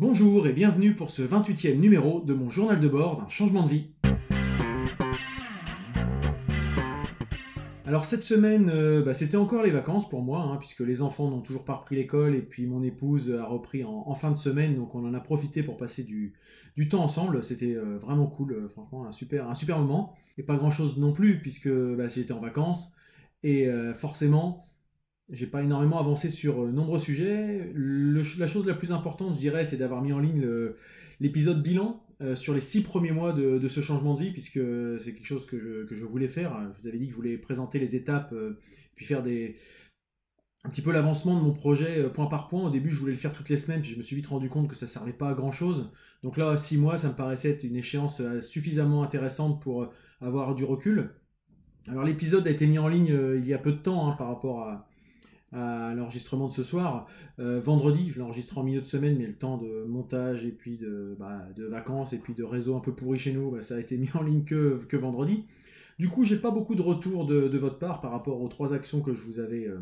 Bonjour et bienvenue pour ce 28e numéro de mon journal de bord d'un changement de vie. Alors cette semaine, euh, bah, c'était encore les vacances pour moi, hein, puisque les enfants n'ont toujours pas repris l'école et puis mon épouse a repris en, fin de semaine, donc on en a profité pour passer du, temps ensemble. C'était euh, vraiment cool, euh, franchement, un super, moment. Et pas grand-chose non plus, puisque bah, j'étais en vacances. Et forcément, j'ai pas énormément avancé sur euh, nombreux sujets. la chose la plus importante, je dirais, c'est d'avoir mis en ligne l'épisode bilan euh, sur les six premiers mois de, ce changement de vie, puisque c'est quelque chose que je, voulais faire. Je vous avais dit que je voulais présenter les étapes, euh, puis faire des, un petit peu l'avancement de mon projet point par point. Au début, je voulais le faire toutes les semaines, puis je me suis vite rendu compte que ça servait pas à grand chose. Donc là, six mois, ça me paraissait être une échéance suffisamment intéressante pour avoir du recul. Alors l'épisode a été mis en ligne il y a peu de temps hein, par rapport à, à l'enregistrement de ce soir. Euh, vendredi, je l'enregistre en milieu de semaine, mais le temps de montage et puis de, bah, vacances et puis de réseau un peu pourri chez nous, bah, ça a été mis en ligne que, que vendredi. Du coup, j'ai pas beaucoup de retour de, de, votre part par rapport aux trois actions que je vous avais, euh,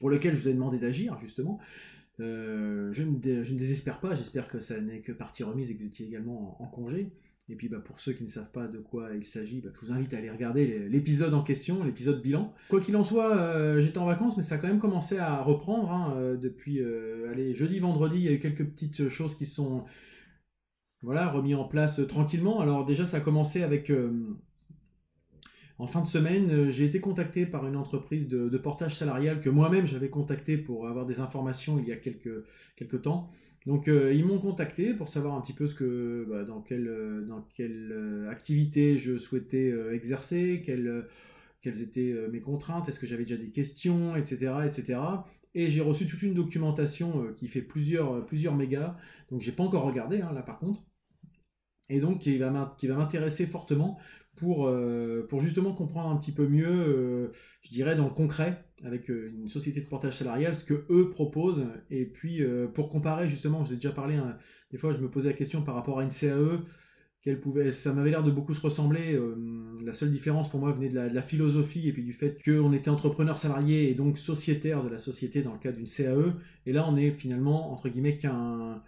pour lesquelles je vous ai demandé d'agir justement. Euh, je, ne, désespère pas, j'espère que ça n'est que partie remise et que vous étiez également en congé. Et puis bah, pour ceux qui ne savent pas de quoi il s'agit, bah, je vous invite à aller regarder l'épisode en question, l'épisode bilan. Quoi qu'il en soit, euh, j'étais en vacances, mais ça a quand même commencé à reprendre. Hein, euh, depuis euh, allez, jeudi, vendredi, il y a eu quelques petites choses qui sont voilà, en place tranquillement. Alors déjà, ça a commencé avec... en fin de semaine, j'ai été contacté par une entreprise de, de portage salarial que moi-même j'avais contacté pour avoir des informations il y a quelques, quelques temps. Donc euh, ils m'ont contacté pour savoir un petit peu ce que, bah, dans quelle, euh, dans quelle euh, activité je souhaitais exercer, quelles, quelles étaient mes contraintes, est-ce que j'avais déjà des questions, etc. etc. Et j'ai reçu toute une documentation qui fait plusieurs, plusieurs mégas, donc j'ai pas encore regardé hein, là par contre et donc qui va m'intéresser fortement pour, pour justement comprendre un petit peu mieux, je dirais, dans le concret, avec euh, une société de portage salarial, ce que eux proposent, et puis pour comparer justement, je vous ai déjà parlé, hein, des fois je me posais la question par rapport à une CAE, qu'elle pouvait, ça m'avait l'air de beaucoup se ressembler, la seule différence pour moi venait de la, philosophie et puis du fait qu'on était entrepreneur salarié et donc sociétaire de la société dans le cas d'une CAE, et là on est finalement, entre guillemets, qu'un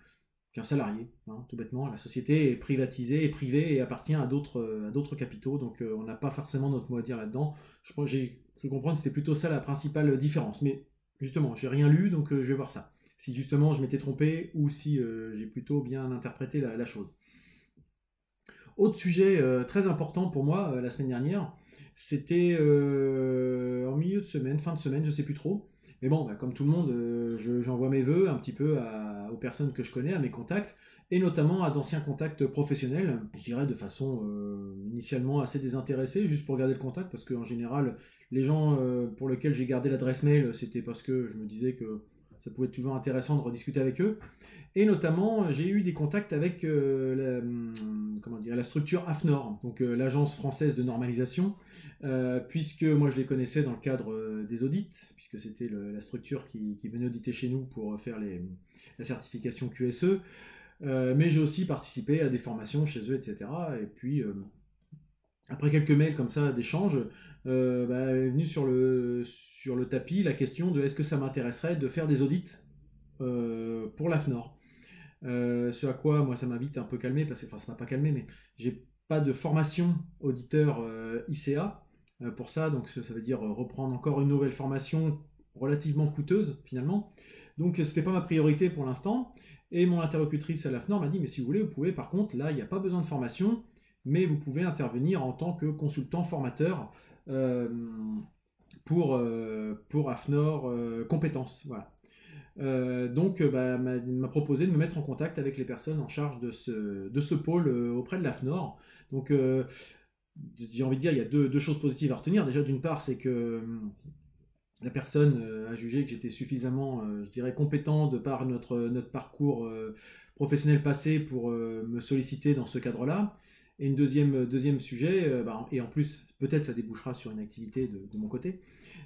qu'un salarié, hein, tout bêtement. La société est privatisée, est privée et appartient à d'autres, à d'autres capitaux, donc euh, on n'a pas forcément notre mot à dire là-dedans. Je j'ai cru comprendre que c'était plutôt ça la principale différence. Mais justement, j'ai rien lu, donc euh, je vais voir ça. Si justement je m'étais trompé ou si euh, j'ai plutôt bien interprété la, chose. Autre sujet très important pour moi la semaine dernière, c'était en milieu de semaine, fin de semaine, je sais plus trop. Mais bon, bah, comme tout le monde, euh, j'envoie mes voeux un petit peu aux personnes que je connais, à mes contacts, et notamment à d'anciens contacts professionnels, je dirais de façon euh, initialement assez désintéressée, juste pour garder le contact, parce qu'en général, les gens euh, pour lesquels j'ai gardé l'adresse mail, c'était parce que je me disais que ça pouvait être toujours intéressant de rediscuter avec eux. Et notamment, j'ai eu des contacts avec la, hum, comment dire, la structure AFNOR, donc l'agence française de normalisation, euh, puisque moi je les connaissais dans le cadre euh, des audits, puisque c'était la structure qui, venait auditer chez nous pour faire la certification QSE. Euh, mais j'ai aussi participé à des formations chez eux, etc. Et puis, après quelques mails comme ça d'échange, bah, est venue sur le, sur le tapis la question de est-ce que ça m'intéresserait de faire des audits pour l'AFNOR. ce à quoi moi ça m'a vite un peu calmé, parce que enfin ça m'a pas calmé, mais j'ai pas de formation auditeur ICA. Euh, pour ça, donc ça veut dire euh, reprendre encore une nouvelle formation relativement coûteuse finalement. Donc ce n'était pas ma priorité pour l'instant. Et mon interlocutrice à l'AFNOR m'a dit, mais si vous voulez, vous pouvez, par contre, là, il n'y a pas besoin de formation, mais vous pouvez intervenir en tant que consultant formateur euh, pour, pour AFNOR compétences. Voilà. donc, bah, m'a proposé de me mettre en contact avec les personnes en charge de ce, de ce pôle auprès de l'AFNOR. Donc, j'ai envie de dire, il y a deux, choses positives à retenir. Déjà, d'une part, c'est que la personne euh, a jugé que j'étais suffisamment, euh, je dirais, compétent de par notre, notre parcours euh, professionnel passé pour me solliciter dans ce cadre-là. Et une deuxième, deuxième sujet, bah, et en plus, peut-être ça débouchera sur une activité de, mon côté.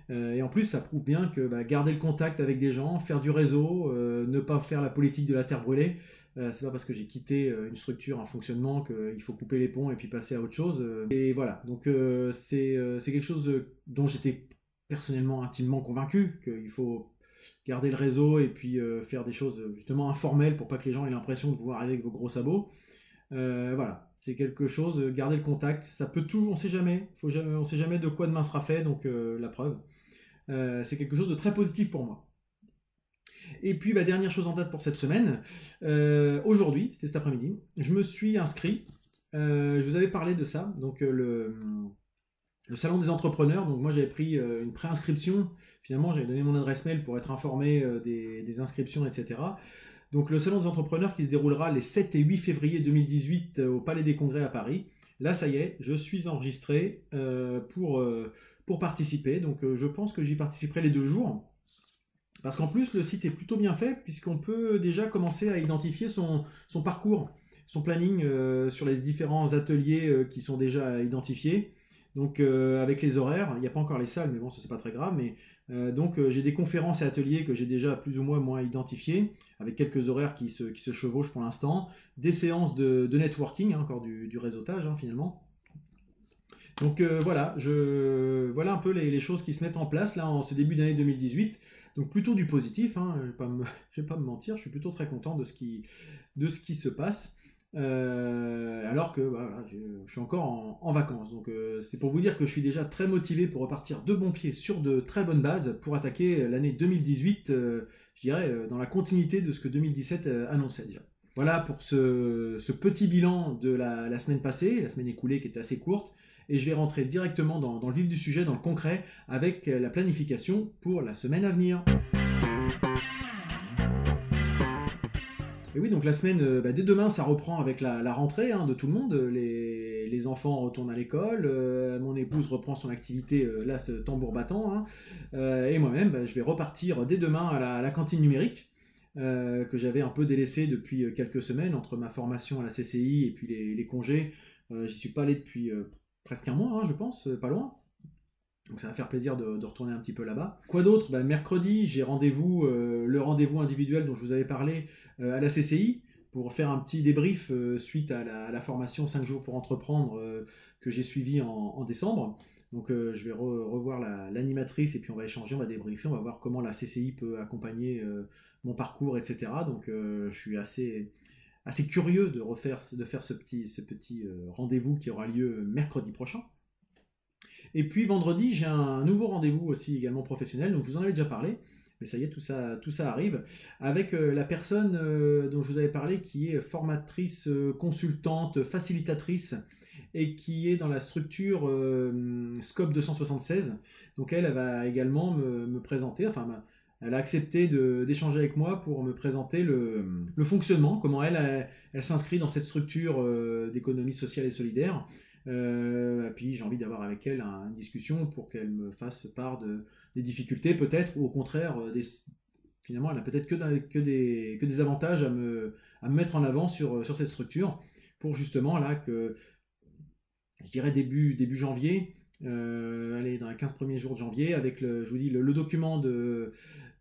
et en plus, ça prouve bien que bah, garder le contact avec des gens, faire du réseau, ne pas faire la politique de la terre brûlée, euh, c'est pas parce que j'ai quitté euh, une structure, un fonctionnement qu'il faut couper les ponts et puis passer à autre chose. Euh. Et voilà, donc c'est quelque chose dont j'étais personnellement intimement convaincu qu'il faut garder le réseau et puis faire des choses justement informelles pour pas que les gens aient l'impression de vous voir avec vos gros sabots. Voilà, c'est quelque chose, garder le contact, ça peut toujours, on sait jamais, on sait jamais de quoi demain sera fait, donc la preuve. c'est quelque chose de très positif pour moi. Et puis, bah, dernière chose en date pour cette semaine, aujourd'hui, c'était cet après-midi, je me suis inscrit, je vous avais parlé de ça, donc le, salon des entrepreneurs. Donc moi j'avais pris euh, une préinscription. Finalement j'avais donné mon adresse mail pour être informé euh, des, inscriptions, etc. Donc le salon des entrepreneurs qui se déroulera les 7 et 8 février 2018 euh, au Palais des Congrès à Paris. Là ça y est, je suis enregistré pour, pour participer. Donc je pense que j'y participerai les deux jours. Parce qu'en plus le site est plutôt bien fait puisqu'on peut déjà commencer à identifier son parcours, son planning sur les différents ateliers qui sont déjà identifiés. Donc euh, avec les horaires, il n'y a pas encore les salles, mais bon, ce c'est pas très grave. Mais euh, donc euh, j'ai des conférences et ateliers que j'ai déjà plus ou moins moins identifiés, avec quelques horaires qui se, chevauchent pour l'instant, des séances de, networking, hein, encore du, réseautage hein, finalement. Donc voilà, voilà un peu les, choses qui se mettent en place là en ce début d'année 2018. Donc plutôt du positif, hein, je ne vais, pas me mentir, je suis plutôt très content de ce qui se passe. Euh, alors que bah, je, suis encore en, vacances. Donc euh, c'est pour vous dire que je suis déjà très motivé pour repartir de bon pied sur de très bonnes bases pour attaquer l'année 2018, euh, je dirais, dans la continuité de ce que 2017 annonçait déjà. Voilà pour ce, petit bilan de la, semaine passée, la semaine écoulée qui était assez courte. Et je vais rentrer directement dans, dans le vif du sujet, dans le concret, avec la planification pour la semaine à venir. Et oui, donc la semaine, euh, bah, dès demain, ça reprend avec la, rentrée hein, de tout le monde. Les, enfants retournent à l'école, euh, mon épouse reprend son activité, euh, là, ce tambour battant. Hein. et moi-même, bah, je vais repartir dès demain à la, cantine numérique. que j'avais un peu délaissé depuis quelques semaines entre ma formation à la CCI et puis les, congés. J'y suis pas allé depuis presque un mois, hein, je pense, pas loin. Donc ça va faire plaisir de, retourner un petit peu là-bas. Quoi d'autre? Bah, Mercredi, j'ai rendez-vous, euh, le rendez-vous individuel dont je vous avais parlé euh, à la CCI pour faire un petit débrief euh, suite à la, formation 5 jours pour entreprendre que j'ai suivi en, décembre. Donc je vais revoir l'animatrice et puis on va échanger, on va débriefer, on va voir comment la CCI peut accompagner mon parcours, etc. Donc je suis assez, assez curieux de, refaire, de faire ce petit, ce petit rendez-vous qui aura lieu mercredi prochain. Et puis vendredi, j'ai un nouveau rendez-vous aussi également professionnel, donc je vous en avais déjà parlé, mais ça y est, tout ça, tout ça arrive, avec euh, la personne euh, dont je vous avais parlé qui est formatrice, euh, consultante, facilitatrice, et qui est dans la structure Scope 276. Donc elle, elle va également me, présenter, enfin elle a accepté d'échanger avec moi pour me présenter le, fonctionnement, comment elle, elle s'inscrit dans cette structure d'économie sociale et solidaire. Euh, puis j'ai envie d'avoir avec elle une discussion pour qu'elle me fasse part de, des difficultés peut-être, ou au contraire, euh, finalement elle n'a peut-être que, que, des, que des avantages à me, à me mettre en avant sur, sur cette structure, pour justement là que, je dirais début, début janvier, euh, allez, dans les 15 premiers jours de janvier, avec le, je vous dis, le, document de,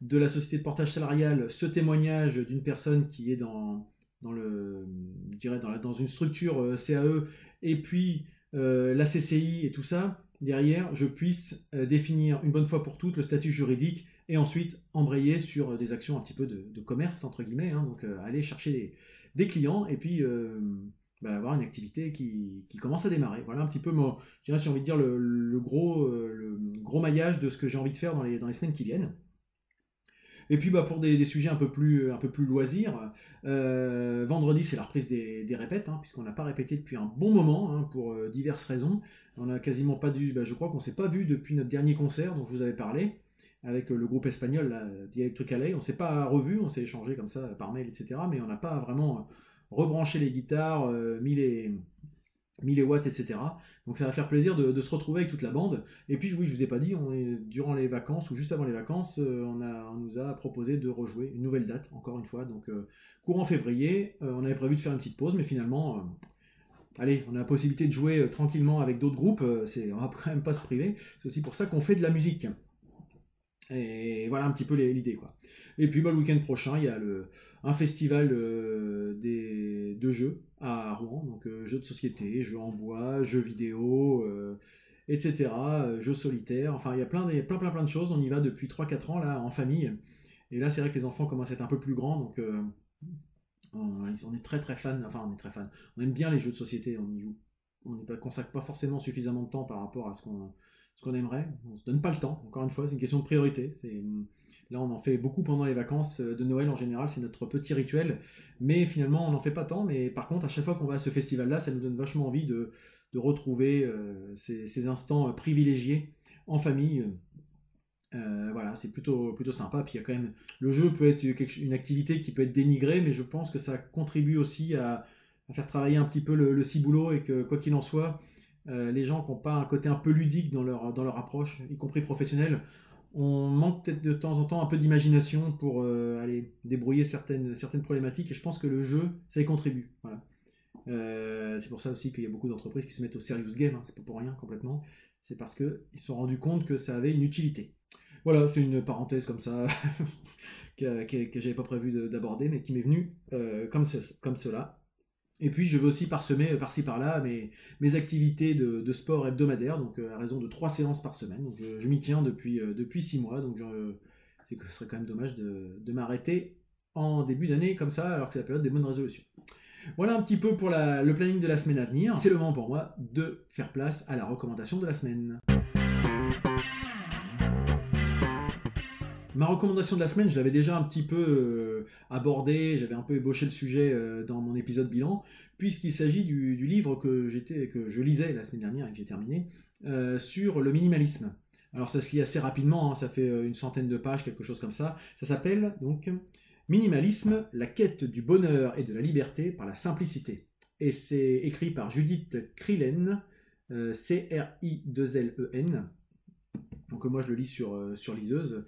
de la société de portage salarial, ce témoignage d'une personne qui est dans, dans, le, dirais dans, dans une structure CAE et puis euh, la CCI et tout ça, derrière, je puisse euh, définir une bonne fois pour toutes le statut juridique et ensuite embrayer sur des actions un petit peu de, commerce, entre guillemets, hein. donc euh, aller chercher des, clients et puis bah, avoir une activité qui, commence à démarrer. Voilà un petit peu, j'ai envie de dire, le, gros, maillage de ce que j'ai envie de faire dans les semaines qui viennent. Et puis bah, pour des, sujets un peu plus, un peu plus loisirs, euh, vendredi c'est la reprise des, répètes, hein, puisqu'on n'a pas répété depuis un bon moment, hein, pour euh, diverses raisons. On n'a quasiment pas dû, bah, je crois qu'on s'est pas vu depuis notre dernier concert dont je vous avais parlé, avec euh, le groupe espagnol, là, The On s'est pas revu, on s'est échangé comme ça par mail, etc. Mais on n'a pas vraiment rebranché les guitares, mis les 1000 watts, etc. Donc ça va faire plaisir de, se retrouver avec toute la bande. Et puis oui, je vous ai pas dit, durant les vacances ou juste avant les vacances, euh, on, nous a proposé de rejouer une nouvelle date, encore une fois. Donc euh, courant février, euh, on avait prévu de faire une petite pause, mais finalement, allez, on a la possibilité de jouer tranquillement avec d'autres groupes. c'est, on va quand même pas se priver. C'est aussi pour ça qu'on fait de la musique. Et voilà un petit peu l'idée quoi. Et puis bah, le week-end prochain, il y a le, un festival des, de jeux à Rouen, donc euh, jeux de société, jeux en bois, jeux vidéo, euh, etc., euh, jeux solitaires, enfin il y a plein, plein, plein, plein de choses, on y va depuis 3-4 ans là en famille, Et là, c'est vrai que les enfants commencent à être un peu plus grands, donc on, est très très fan. Enfin, on est très fan. On aime bien les jeux de société. On y joue. On ne consacre pas forcément suffisamment de temps par rapport à ce qu'on ce qu'on aimerait. On se donne pas le temps. Encore une fois, c'est une question de priorité. Là, on en fait beaucoup pendant les vacances de Noël en général, c'est notre petit rituel. Mais finalement, on n'en fait pas tant. Mais par contre, à chaque fois qu'on va à ce festival-là, ça nous donne vachement envie de, retrouver ces, ces, instants privilégiés en famille. Euh, voilà, c'est plutôt, plutôt sympa. Puis il y a quand même. Le jeu peut être une activité qui peut être dénigrée, mais je pense que ça contribue aussi à, faire travailler un petit peu le, ciboulot et que, quoi qu'il en soit, euh, les gens qui n'ont pas un côté un peu ludique dans leur, dans leur approche, y compris professionnelle, on manque peut-être de temps en temps un peu d'imagination pour euh, aller débrouiller certaines, certaines problématiques. Et je pense que le jeu, ça y contribue. Voilà. c'est pour ça aussi qu'il y a beaucoup d'entreprises qui se mettent au serious game. Hein, c'est pas pour rien complètement. C'est parce qu'ils se sont rendus compte que ça avait une utilité. Voilà, c'est une parenthèse comme ça que, que, j'avais pas prévu d'aborder, mais qui m'est venue euh, comme, comme cela. Et puis je veux aussi parsemer euh, par-ci par-là mes, mes activités de, sport hebdomadaire, donc euh, à raison de trois séances par semaine. Donc je, m'y tiens depuis, depuis six mois, donc ce serait quand même dommage de, de m'arrêter en début d'année comme ça, alors que c'est la période des bonnes résolutions. Voilà un petit peu pour le planning de la semaine à venir. C'est le moment pour moi de faire place à la recommandation de la semaine. Ma recommandation de la semaine, je l'avais déjà un petit peu euh, abordé, j'avais un peu ébauché le sujet euh, dans mon épisode bilan, puisqu'il s'agit du, livre que, que je lisais la semaine dernière et que j'ai terminé, euh, sur le minimalisme. Alors ça se lit assez rapidement, hein, ça fait une centaine de pages, quelque chose comme ça. Ça s'appelle donc Minimalisme, la quête du bonheur et de la liberté par la simplicité. Et c'est écrit par Judith Krillen, C-R-I-2-L-E-N. Donc moi je le lis sur, euh, sur liseuse,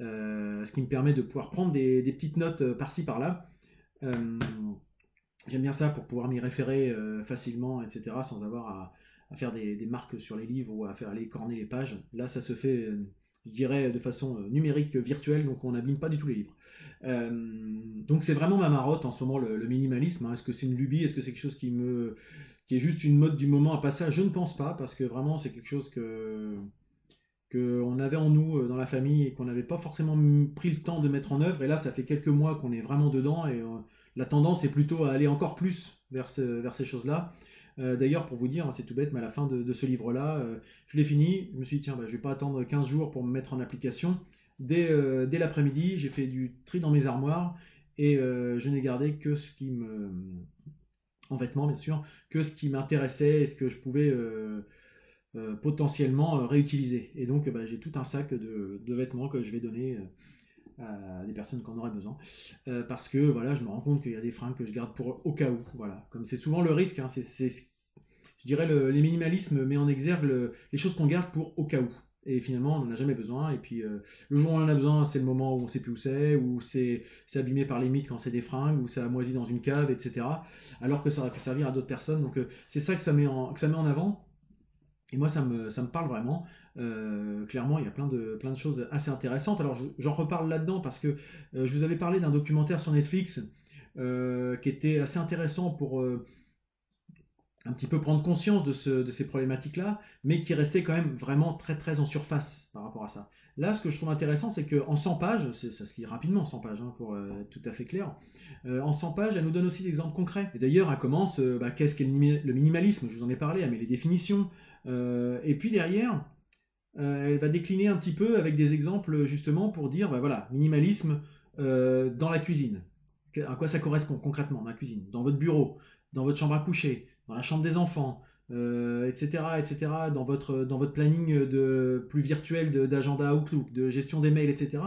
euh, ce qui me permet de pouvoir prendre des, petites notes euh, par-ci par-là. J'aime bien ça pour pouvoir m'y référer facilement, etc., sans avoir à, faire des, marques sur les livres ou à faire aller corner les pages. Là, ça se fait, je dirais, de façon numérique, virtuelle, donc on n'abîme pas du tout les livres. donc c'est vraiment ma marotte en ce moment, le, minimalisme. Hein. Est-ce que c'est une lubie? Est-ce que c'est quelque chose qui me qui est juste une mode du moment à passer? Je ne pense pas, parce que vraiment c'est quelque chose que qu'on avait en nous euh, dans la famille et qu'on n'avait pas forcément pris le temps de mettre en œuvre. Et là, ça fait quelques mois qu'on est vraiment dedans et euh, la tendance est plutôt à aller encore plus vers, ces choses-là. Euh, d'ailleurs, pour vous dire, hein, c'est tout bête, mais à la fin de, ce livre-là, je l'ai fini. Je me suis dit, tiens, bah, je vais pas attendre 15 jours pour me mettre en application. Dès, dès l'après-midi, j'ai fait du tri dans mes armoires et je n'ai gardé que ce qui me. en vêtements, bien sûr, que ce qui m'intéressait et ce que je pouvais potentiellement euh, réutiliser. Et donc, bah, j'ai tout un sac de, vêtements que je vais donner euh, à des personnes qui en auraient besoin. parce que voilà, je me rends compte qu'il y a des fringues que je garde pour au cas où. Voilà, comme c'est souvent le risque, hein, c'est, je dirais le, les minimalismes met en exergue les choses qu'on garde pour au cas où. Et finalement, on n'en a jamais besoin. Et puis, le jour où on en a besoin, c'est le moment où on ne sait plus où c'est, où c'est, abîmé par les mythes quand c'est des fringues, où ça a moisi dans une cave, etc. Alors que ça aurait pu servir à d'autres personnes. Donc, c'est ça que ça met en, que ça met en avant. Et moi, ça me, ça me parle vraiment. Euh, clairement, il y a plein de, plein de choses assez intéressantes. Alors, j'en reparle là-dedans parce que euh, je vous avais parlé d'un documentaire sur Netflix euh, qui était assez intéressant pour un petit peu prendre conscience de, ce, de ces problématiques-là, mais qui restait quand même vraiment très très en surface par rapport à ça. Là, ce que je trouve intéressant, c'est qu'en 100 pages, ça se lit rapidement 100 pages, hein, pour être tout à fait clair, en 100 pages, elle nous donne aussi des exemples concrets. Et d'ailleurs, elle commence, bah, qu'est-ce qu'est le minimalisme Je vous en ai parlé, elle met les définitions, euh, et puis derrière, euh, elle va décliner un petit peu avec des exemples justement pour dire, bah voilà, minimalisme euh, dans la cuisine. À quoi ça correspond concrètement dans la cuisine? Dans votre bureau, dans votre chambre à coucher, dans la chambre des enfants, etc., etc., dans votre, dans votre planning de, plus virtuel d'agenda Outlook, de gestion des mails, etc.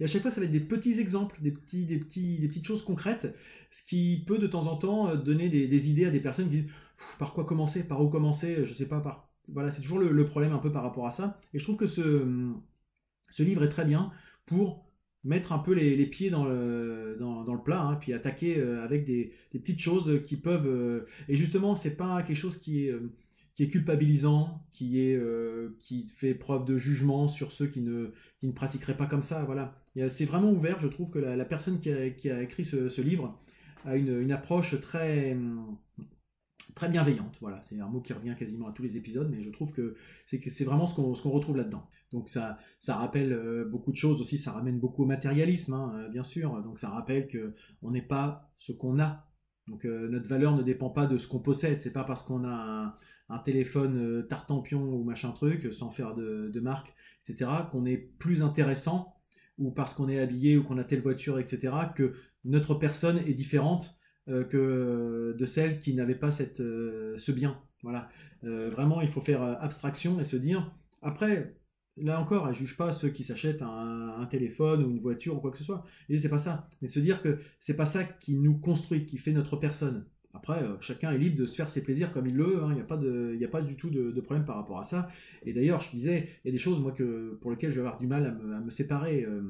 Et à chaque fois, ça va être des petits exemples, des, petits, des, petits, des petites choses concrètes, ce qui peut de temps en temps donner des, idées à des personnes qui disent par quoi commencer, par où commencer, je sais pas par voilà, c'est toujours le, problème un peu par rapport à ça. Et je trouve que ce, ce livre est très bien pour mettre un peu les, pieds dans le, dans, le plat, hein, puis attaquer euh, avec des, petites choses qui peuvent... Euh, et justement, c'est pas quelque chose qui est, euh, culpabilisant, qui, est, qui fait preuve de jugement sur ceux qui ne, qui ne pratiqueraient pas comme ça. Voilà. C'est vraiment ouvert, je trouve que la, personne qui a, écrit ce, ce livre a une, approche très très bienveillante. Voilà, c'est un mot qui revient quasiment à tous les épisodes, mais je trouve que c'est vraiment ce qu'on retrouve là-dedans. Donc ça, ça rappelle euh, beaucoup de choses aussi, ça ramène beaucoup au matérialisme, hein, euh, bien sûr. Donc ça rappelle que on n'est pas ce qu'on a. Donc euh, notre valeur ne dépend pas de ce qu'on possède. C'est pas parce qu'on a un, téléphone tartampion ou machin truc, sans faire de, de marque, etc., qu'on est plus intéressant ou parce qu'on est habillé ou qu'on a telle voiture, etc., que notre personne est différente que de celle qui n'avait pas cette, ce bien. Voilà. vraiment, il faut faire abstraction et se dire, après, là encore, elle juge pas ceux qui s'achètent un, téléphone ou une voiture ou quoi que ce soit. Et c'est pas ça. Mais de se dire que c'est pas ça qui nous construit, qui fait notre personne. Après, euh, chacun est libre de se faire ses plaisirs comme il le veut. Hein. Il n'y a pas a pas du tout de, problème par rapport à ça. Et d'ailleurs, je disais, il y a des choses moi que pour lesquelles je vais avoir du mal à me, séparer. Euh,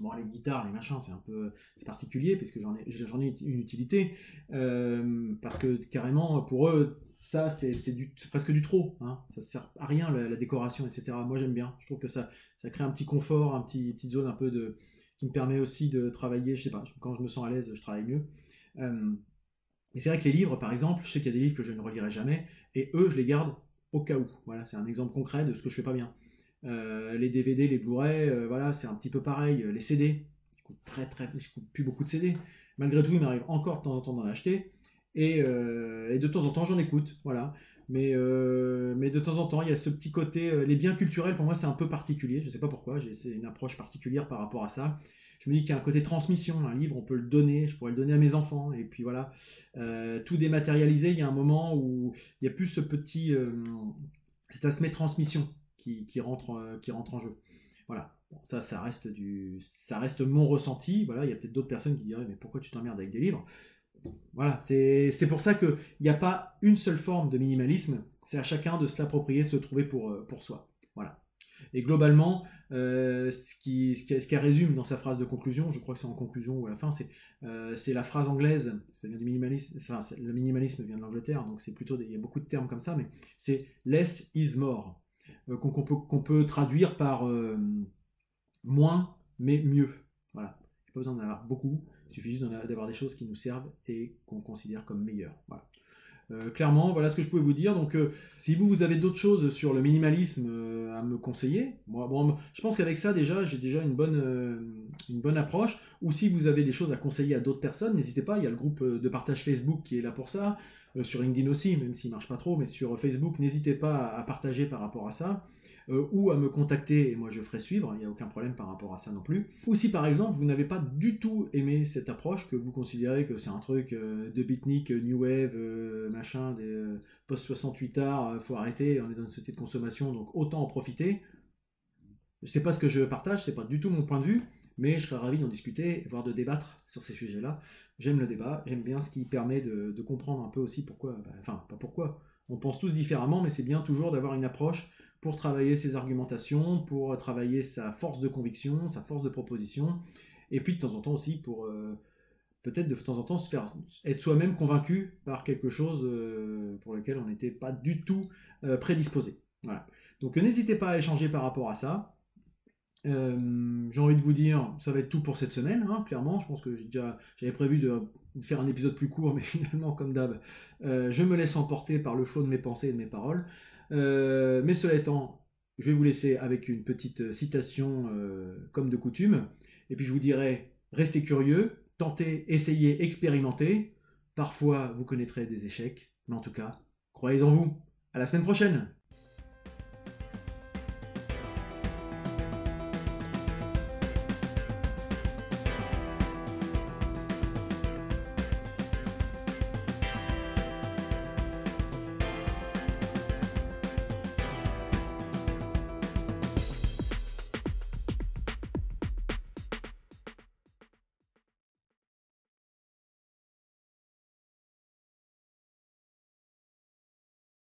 bon, les guitares, les machins, c'est un peu c'est particulier parce que j'en ai, j'en ai une utilité euh, parce que carrément pour eux ça, c'est presque du trop. Hein. Ça sert à rien, la, décoration, etc. Moi, j'aime bien. Je trouve que ça, ça crée un petit confort, un petit, petite zone un peu de, qui me permet aussi de travailler. Je sais pas, quand je me sens à l'aise, je travaille mieux. Euh, et c'est vrai que les livres, par exemple, je sais qu'il y a des livres que je ne relirai jamais, et eux, je les garde au cas où. Voilà, c'est un exemple concret de ce que je fais pas bien. Euh, les DVD, les Blu-ray, euh, voilà, c'est un petit peu pareil. Les CD, je coûte très très, je coûte plus beaucoup de CD. Malgré tout, il m'arrive encore de temps en temps d'en acheter. Euh, et, de temps en temps, j'en écoute. Voilà. Mais, euh, mais de temps en temps, il y a ce petit côté. Euh, les biens culturels, pour moi, c'est un peu particulier. Je ne sais pas pourquoi. C'est une approche particulière par rapport à ça. Je me dis qu'il y a un côté transmission. Un livre, on peut le donner. Je pourrais le donner à mes enfants. Et puis voilà. tout dématérialisé, il y a un moment où il y a plus ce petit. cet aspect transmission qui, qui, rentre, qui rentre en jeu. Voilà. ça, ça reste, du, ça reste mon ressenti. Voilà, il y a peut-être d'autres personnes qui diraient Mais pourquoi tu t'emmerdes avec des livres? Voilà, c'est pour ça qu'il n'y a pas une seule forme de minimalisme, c'est à chacun de se l'approprier, de se trouver pour, euh, pour soi. Voilà. Et globalement, euh, ce, qui, ce, ce qu'elle résume dans sa phrase de conclusion, je crois que c'est en conclusion ou à la fin, c'est euh, la phrase anglaise, ça vient du minimalisme, enfin, le minimalisme vient de l'Angleterre, donc c'est plutôt, il y a beaucoup de termes comme ça, mais c'est less is more, qu'on peut, peut, traduire par moins mais mieux. Voilà, il n'y a pas besoin d'en avoir beaucoup, il suffit juste d'avoir des choses qui nous servent et qu'on considère comme meilleures. Voilà. Euh, clairement, voilà ce que je pouvais vous dire. Donc, euh, si vous, vous avez d'autres choses sur le minimalisme euh, à me conseiller, moi, bon, je pense qu'avec ça, déjà, j'ai déjà une bonne, une bonne approche. Ou si vous avez des choses à conseiller à d'autres personnes, n'hésitez pas. Il y a le groupe de partage Facebook qui est là pour ça. sur LinkedIn aussi, même s'il marche pas trop, mais sur Facebook, n'hésitez pas à partager par rapport à ça. Euh, ou à me contacter et moi je ferai suivre, il n'y a aucun problème par rapport à ça non plus. Ou si par exemple vous n'avez pas du tout aimé cette approche, que vous considérez que c'est un truc euh, de beatnik, euh, new wave, machin, des post 68 art, faut arrêter, on est dans une société de consommation, donc autant en profiter. Je sais pas ce que je partage, c'est pas du tout mon point de vue, mais je serais ravi d'en discuter, voire de débattre sur ces sujets-là. J'aime le débat, j'aime bien ce qui permet de, comprendre un peu aussi pourquoi, bah, enfin pas pourquoi, on pense tous différemment, mais c'est bien toujours d'avoir une approche pour travailler ses argumentations, pour travailler sa force de conviction, sa force de proposition, et puis de temps en temps aussi pour euh, peut-être de temps en temps se faire être soi-même convaincu par quelque chose euh, pour lequel on n'était pas du tout euh, prédisposé. Voilà. Donc n'hésitez pas à échanger par rapport à ça. J'ai envie de vous dire, ça va être tout pour cette semaine, hein, clairement. Je pense que j'ai j'avais prévu de, faire un épisode plus court, mais finalement, comme d'hab, je me laisse emporter par le flot de mes pensées et de mes paroles. Euh, mais cela étant, je vais vous laisser avec une petite citation euh, comme de coutume. Et puis je vous dirai, restez curieux, tentez, essayez, expérimentez. Parfois, vous connaîtrez des échecs, mais en tout cas, croyez en vous. À la semaine prochaine